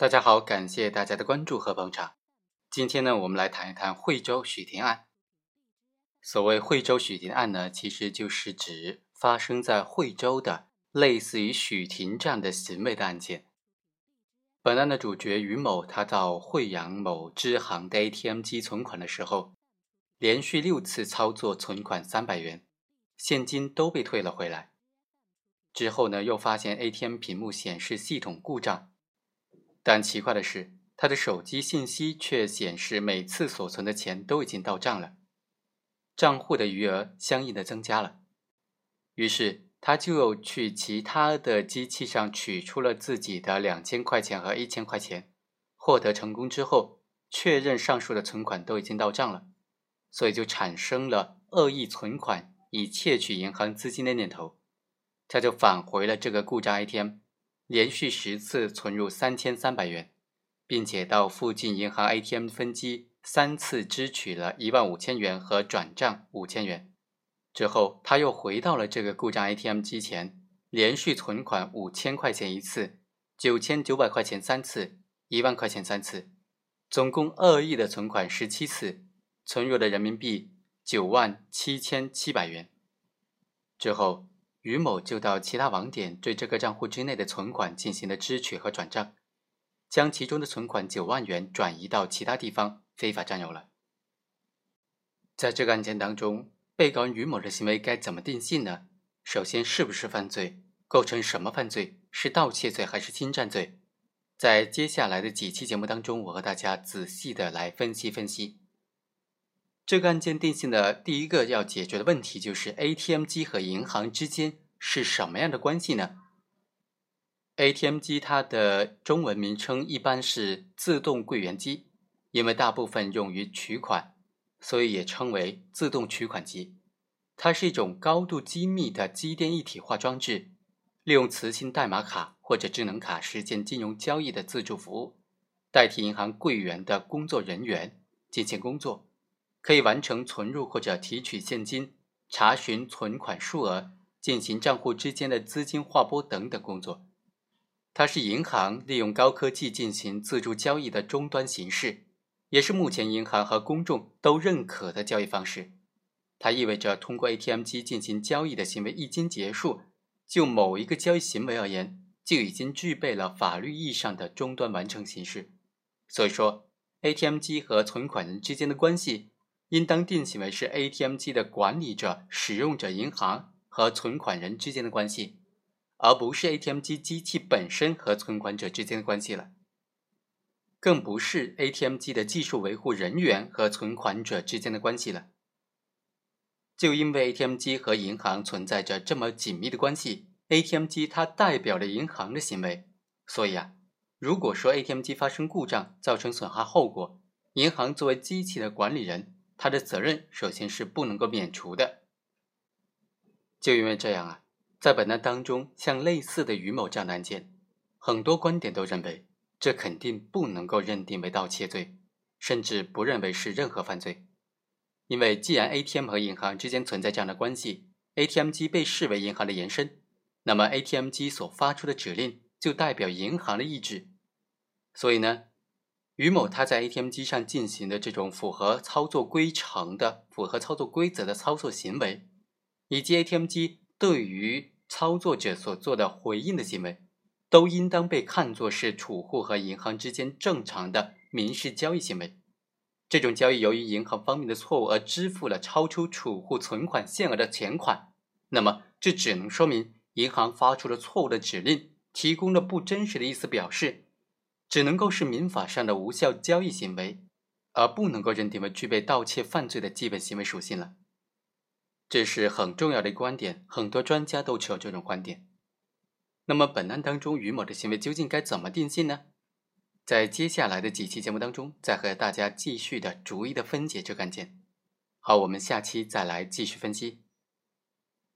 大家好，感谢大家的关注和捧场。今天呢，我们来谈一谈惠州许霆案。所谓惠州许霆案呢，其实就是指发生在惠州的类似于许霆这样的行为的案件。本案的主角于某，他到惠阳某支行的 ATM 机存款的时候，连续六次操作存款三百元，现金都被退了回来。之后呢，又发现 ATM 屏幕显示系统故障。但奇怪的是，他的手机信息却显示每次所存的钱都已经到账了，账户的余额相应的增加了。于是他就去其他的机器上取出了自己的两千块钱和一千块钱，获得成功之后，确认上述的存款都已经到账了，所以就产生了恶意存款以窃取银行资金的念头，他就返回了这个故障 ATM。连续十次存入三千三百元，并且到附近银行 ATM 分机三次支取了一万五千元和转账五千元。之后，他又回到了这个故障 ATM 机前，连续存款五千块钱一次，九千九百块钱三次，一万块钱三次，总共二亿的存款十七次，存入了人民币九万七千七百元。之后。于某就到其他网点对这个账户之内的存款进行了支取和转账，将其中的存款九万元转移到其他地方非法占有了。在这个案件当中，被告人于某的行为该怎么定性呢？首先，是不是犯罪？构成什么犯罪？是盗窃罪还是侵占罪？在接下来的几期节目当中，我和大家仔细的来分析分析。这个案件定性的第一个要解决的问题就是 ATM 机和银行之间是什么样的关系呢？ATM 机它的中文名称一般是自动柜员机，因为大部分用于取款，所以也称为自动取款机。它是一种高度机密的机电一体化装置，利用磁性代码卡或者智能卡实现金融交易的自助服务，代替银行柜员的工作人员进行工作。可以完成存入或者提取现金、查询存款数额、进行账户之间的资金划拨等等工作。它是银行利用高科技进行自助交易的终端形式，也是目前银行和公众都认可的交易方式。它意味着通过 ATM 机进行交易的行为一经结束，就某一个交易行为而言，就已经具备了法律意义上的终端完成形式。所以说，ATM 机和存款人之间的关系。应当定性为是 ATM 机的管理者、使用者银行和存款人之间的关系，而不是 ATM 机机器本身和存款者之间的关系了，更不是 ATM 机的技术维护人员和存款者之间的关系了。就因为 ATM 机和银行存在着这么紧密的关系，ATM 机它代表了银行的行为，所以啊，如果说 ATM 机发生故障造成损害后果，银行作为机器的管理人。他的责任首先是不能够免除的。就因为这样啊，在本案当中，像类似的于某这样的案件，很多观点都认为这肯定不能够认定为盗窃罪，甚至不认为是任何犯罪。因为既然 ATM 和银行之间存在这样的关系，ATM 机被视为银行的延伸，那么 ATM 机所发出的指令就代表银行的意志。所以呢？于某他在 ATM 机上进行的这种符合操作规程的、符合操作规则的操作行为，以及 ATM 机对于操作者所做的回应的行为，都应当被看作是储户和银行之间正常的民事交易行为。这种交易由于银行方面的错误而支付了超出储户存款限额的钱款，那么这只能说明银行发出了错误的指令，提供了不真实的意思表示。只能够是民法上的无效交易行为，而不能够认定为具备盗窃犯罪的基本行为属性了。这是很重要的一个观点，很多专家都持有这种观点。那么本案当中于某的行为究竟该怎么定性呢？在接下来的几期节目当中，再和大家继续的逐一的分解这个案件。好，我们下期再来继续分析。